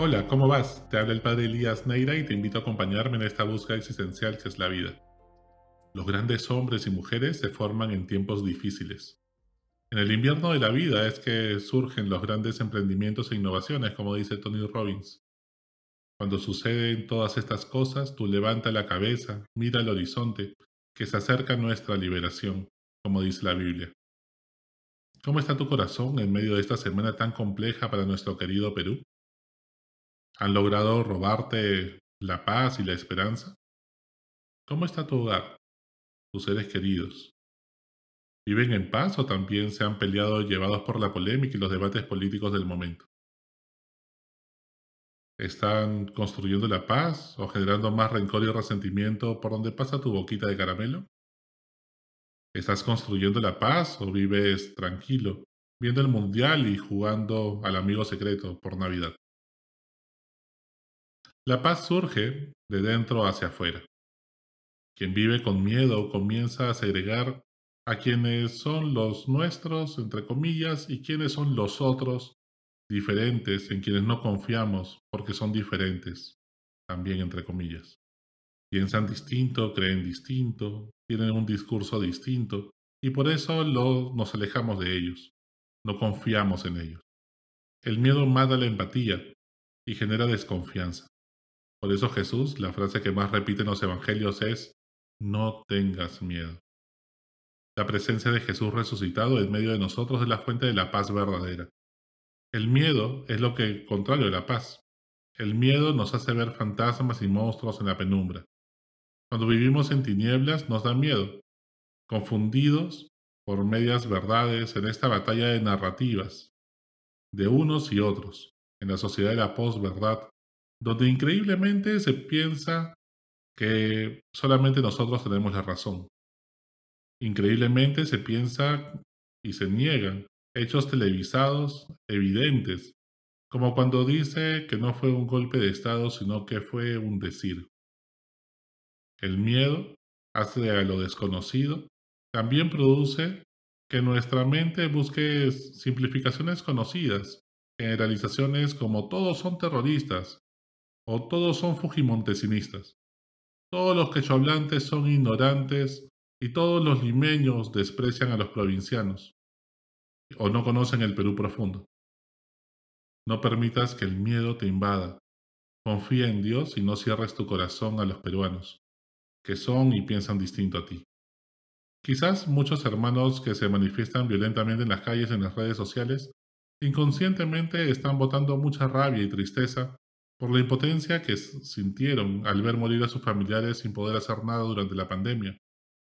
Hola, ¿cómo vas? Te habla el padre Elías Neira y te invito a acompañarme en esta búsqueda existencial que es la vida. Los grandes hombres y mujeres se forman en tiempos difíciles. En el invierno de la vida es que surgen los grandes emprendimientos e innovaciones, como dice Tony Robbins. Cuando suceden todas estas cosas, tú levanta la cabeza, mira al horizonte, que se acerca nuestra liberación, como dice la Biblia. ¿Cómo está tu corazón en medio de esta semana tan compleja para nuestro querido Perú? ¿Han logrado robarte la paz y la esperanza? ¿Cómo está tu hogar? ¿Tus seres queridos? ¿Viven en paz o también se han peleado llevados por la polémica y los debates políticos del momento? ¿Están construyendo la paz o generando más rencor y resentimiento por donde pasa tu boquita de caramelo? ¿Estás construyendo la paz o vives tranquilo, viendo el mundial y jugando al amigo secreto por Navidad? La paz surge de dentro hacia afuera. Quien vive con miedo comienza a segregar a quienes son los nuestros, entre comillas, y quienes son los otros, diferentes, en quienes no confiamos porque son diferentes, también entre comillas. Piensan distinto, creen distinto, tienen un discurso distinto y por eso nos alejamos de ellos, no confiamos en ellos. El miedo mata la empatía y genera desconfianza. Por eso Jesús, la frase que más repite en los evangelios es, no tengas miedo. La presencia de Jesús resucitado en medio de nosotros es la fuente de la paz verdadera. El miedo es lo que contrario de la paz. El miedo nos hace ver fantasmas y monstruos en la penumbra. Cuando vivimos en tinieblas nos da miedo, confundidos por medias verdades en esta batalla de narrativas, de unos y otros, en la sociedad de la posverdad, donde increíblemente se piensa que solamente nosotros tenemos la razón. Increíblemente se piensa y se niegan hechos televisados evidentes, como cuando dice que no fue un golpe de Estado, sino que fue un decir. El miedo hacia lo desconocido también produce que nuestra mente busque simplificaciones conocidas, generalizaciones como todos son terroristas o todos son fujimontesinistas. Todos los quechohablantes son ignorantes y todos los limeños desprecian a los provincianos o no conocen el Perú profundo. No permitas que el miedo te invada. Confía en Dios y no cierres tu corazón a los peruanos que son y piensan distinto a ti. Quizás muchos hermanos que se manifiestan violentamente en las calles en las redes sociales inconscientemente están botando mucha rabia y tristeza por la impotencia que sintieron al ver morir a sus familiares sin poder hacer nada durante la pandemia,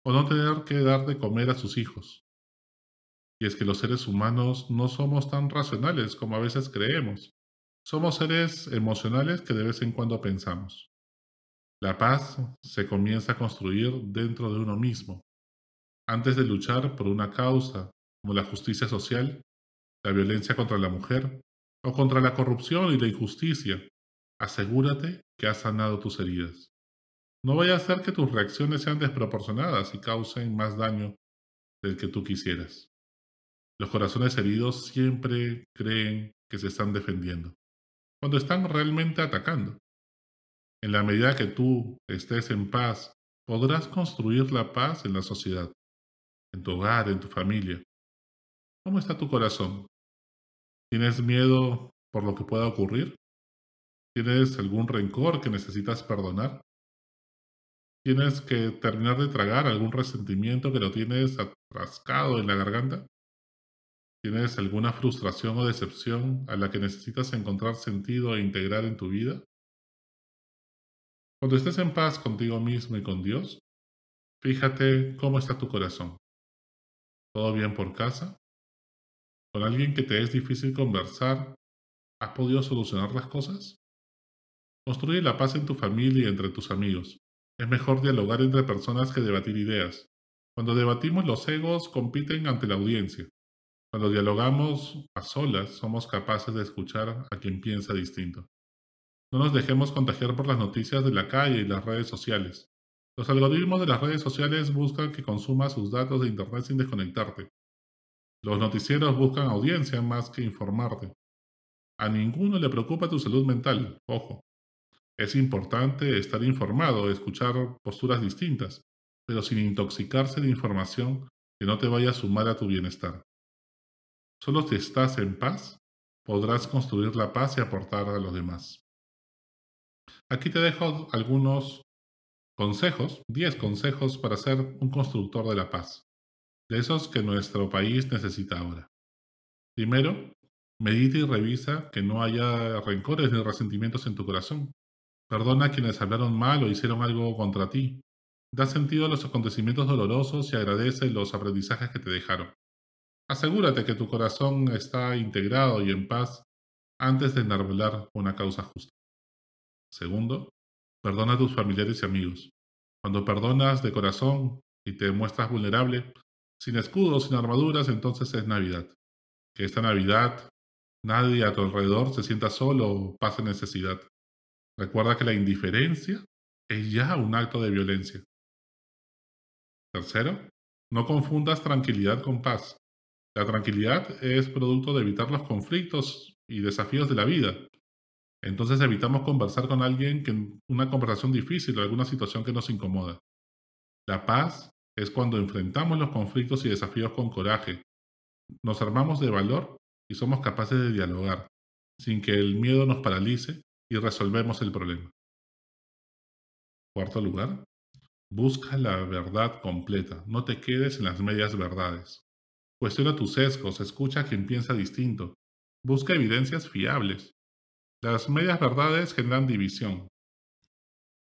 o no tener que dar de comer a sus hijos. Y es que los seres humanos no somos tan racionales como a veces creemos. Somos seres emocionales que de vez en cuando pensamos. La paz se comienza a construir dentro de uno mismo. Antes de luchar por una causa como la justicia social, la violencia contra la mujer o contra la corrupción y la injusticia, asegúrate que has sanado tus heridas. No vaya a ser que tus reacciones sean desproporcionadas y causen más daño del que tú quisieras. Los corazones heridos siempre creen que se están defendiendo, cuando están realmente atacando. En la medida que tú estés en paz, podrás construir la paz en la sociedad, en tu hogar, en tu familia. ¿Cómo está tu corazón? ¿Tienes miedo por lo que pueda ocurrir? ¿Tienes algún rencor que necesitas perdonar? ¿Tienes que terminar de tragar algún resentimiento que lo tienes atrascado en la garganta? ¿Tienes alguna frustración o decepción a la que necesitas encontrar sentido e integrar en tu vida? Cuando estés en paz contigo mismo y con Dios, fíjate cómo está tu corazón. ¿Todo bien por casa? ¿Con alguien que te es difícil conversar, has podido solucionar las cosas? Construye la paz en tu familia y entre tus amigos. Es mejor dialogar entre personas que debatir ideas. Cuando debatimos los egos compiten ante la audiencia. Cuando dialogamos a solas somos capaces de escuchar a quien piensa distinto. No nos dejemos contagiar por las noticias de la calle y las redes sociales. Los algoritmos de las redes sociales buscan que consumas sus datos de Internet sin desconectarte. Los noticieros buscan audiencia más que informarte. A ninguno le preocupa tu salud mental, ojo. Es importante estar informado, escuchar posturas distintas, pero sin intoxicarse de información que no te vaya a sumar a tu bienestar. Solo si estás en paz, podrás construir la paz y aportar a los demás. Aquí te dejo algunos consejos, 10 consejos para ser un constructor de la paz, de esos que nuestro país necesita ahora. Primero, medita y revisa que no haya rencores ni resentimientos en tu corazón. Perdona a quienes hablaron mal o hicieron algo contra ti. Da sentido a los acontecimientos dolorosos y agradece los aprendizajes que te dejaron. Asegúrate que tu corazón está integrado y en paz antes de enarbolar una causa justa. Segundo, perdona a tus familiares y amigos. Cuando perdonas de corazón y te muestras vulnerable, sin escudos, sin armaduras, entonces es Navidad. Que esta Navidad nadie a tu alrededor se sienta solo o pase necesidad. Recuerda que la indiferencia es ya un acto de violencia. Tercero, no confundas tranquilidad con paz. La tranquilidad es producto de evitar los conflictos y desafíos de la vida. Entonces evitamos conversar con alguien que una conversación difícil o alguna situación que nos incomoda. La paz es cuando enfrentamos los conflictos y desafíos con coraje. Nos armamos de valor y somos capaces de dialogar, sin que el miedo nos paralice y resolvemos el problema. Cuarto lugar, busca la verdad completa, no te quedes en las medias verdades. Cuestiona tus sesgos, escucha a quien piensa distinto. Busca evidencias fiables. Las medias verdades generan división.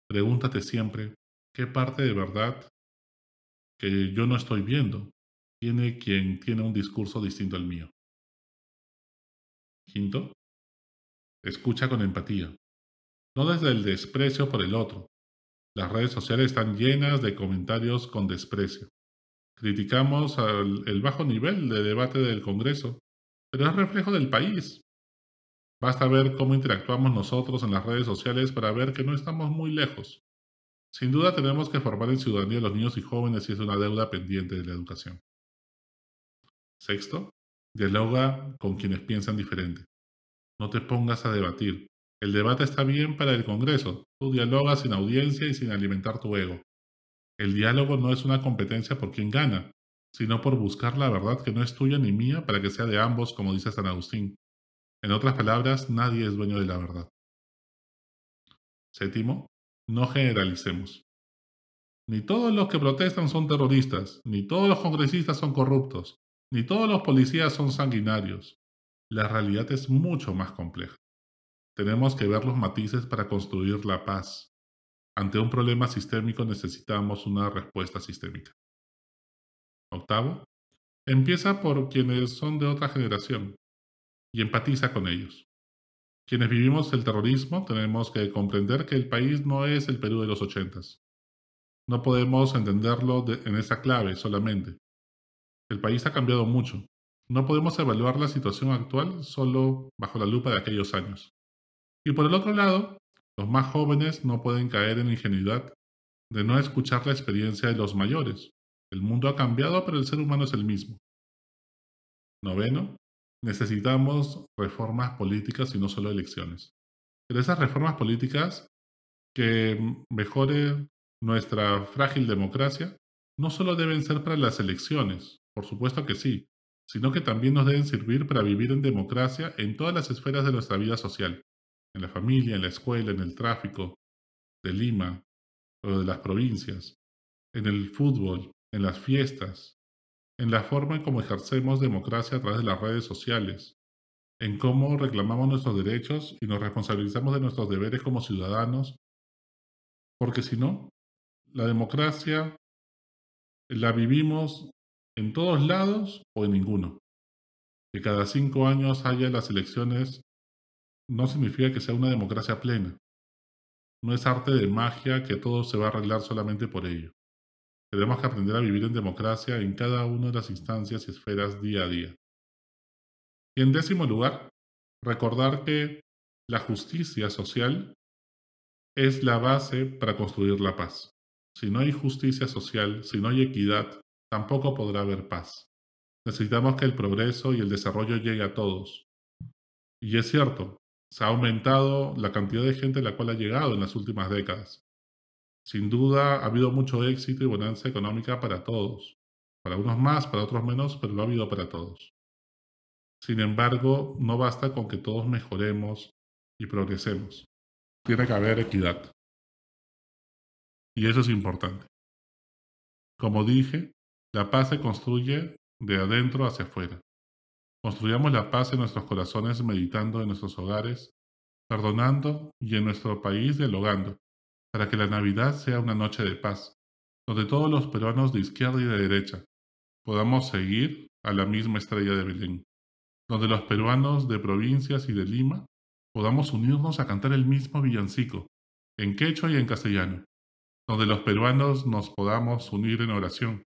Pregúntate siempre, ¿qué parte de verdad que yo no estoy viendo tiene quien tiene un discurso distinto al mío? Quinto, escucha con empatía, no desde el desprecio por el otro. Las redes sociales están llenas de comentarios con desprecio. Criticamos el bajo nivel de debate del Congreso, pero es reflejo del país. Basta ver cómo interactuamos nosotros en las redes sociales para ver que no estamos muy lejos. Sin duda tenemos que formar en ciudadanía a los niños y jóvenes y es una deuda pendiente de la educación. Sexto, dialoga con quienes piensan diferente. No te pongas a debatir. El debate está bien para el Congreso. Tú dialogas sin audiencia y sin alimentar tu ego. El diálogo no es una competencia por quien gana, sino por buscar la verdad que no es tuya ni mía para que sea de ambos, como dice San Agustín. En otras palabras, nadie es dueño de la verdad. Séptimo, no generalicemos. Ni todos los que protestan son terroristas, ni todos los congresistas son corruptos, ni todos los policías son sanguinarios. La realidad es mucho más compleja. Tenemos que ver los matices para construir la paz, ante un problema sistémico necesitamos una respuesta sistémica. Octavo, empieza por quienes son de otra generación y empatiza con ellos. Quienes vivimos el terrorismo tenemos que comprender que el país no es el Perú de los ochentas. No podemos entenderlo en esa clave solamente. El país ha cambiado mucho. No podemos evaluar la situación actual solo bajo la lupa de aquellos años. Y por el otro lado, los más jóvenes no pueden caer en la ingenuidad de no escuchar la experiencia de los mayores. El mundo ha cambiado, pero el ser humano es el mismo. Noveno, necesitamos reformas políticas y no solo elecciones. Pero esas reformas políticas que mejoren nuestra frágil democracia no solo deben ser para las elecciones, por supuesto que sí, sino que también nos deben servir para vivir en democracia en todas las esferas de nuestra vida social, en la familia, en la escuela, en el tráfico de Lima o de las provincias, en el fútbol, en las fiestas, en la forma en cómo ejercemos democracia a través de las redes sociales, en cómo reclamamos nuestros derechos y nos responsabilizamos de nuestros deberes como ciudadanos, porque si no, la democracia la vivimos en todos lados o en ninguno. Que cada cinco años haya las elecciones no significa que sea una democracia plena. No es arte de magia que todo se va a arreglar solamente por ello. Tenemos que aprender a vivir en democracia en cada una de las instancias y esferas día a día. Y en décimo lugar, recordar que la justicia social es la base para construir la paz. Si no hay justicia social, si no hay equidad, tampoco podrá haber paz. Necesitamos que el progreso y el desarrollo llegue a todos, Y es cierto, se ha aumentado la cantidad de gente a la cual ha llegado en las últimas décadas. Sin duda ha habido mucho éxito y bonanza económica para todos. Para unos más, para otros menos, pero lo ha habido para todos. Sin embargo, no basta con que todos mejoremos y progresemos. Tiene que haber equidad. Y eso es importante. Como dije, la paz se construye de adentro hacia afuera. Construyamos la paz en nuestros corazones meditando en nuestros hogares, perdonando y en nuestro país dialogando, para que la Navidad sea una noche de paz, donde todos los peruanos de izquierda y de derecha podamos seguir a la misma estrella de Belén, donde los peruanos de provincias y de Lima podamos unirnos a cantar el mismo villancico, en quechua y en castellano, donde los peruanos nos podamos unir en oración,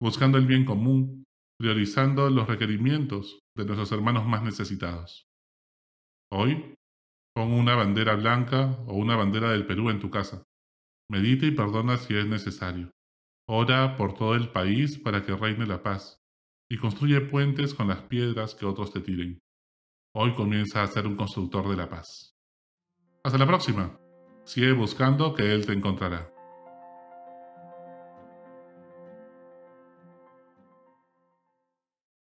buscando el bien común, priorizando los requerimientos de nuestros hermanos más necesitados. Hoy, pon una bandera blanca o una bandera del Perú en tu casa. Medita y perdona si es necesario. Ora por todo el país para que reine la paz y construye puentes con las piedras que otros te tiren. Hoy comienza a ser un constructor de la paz. Hasta la próxima. Sigue buscando que Él te encontrará.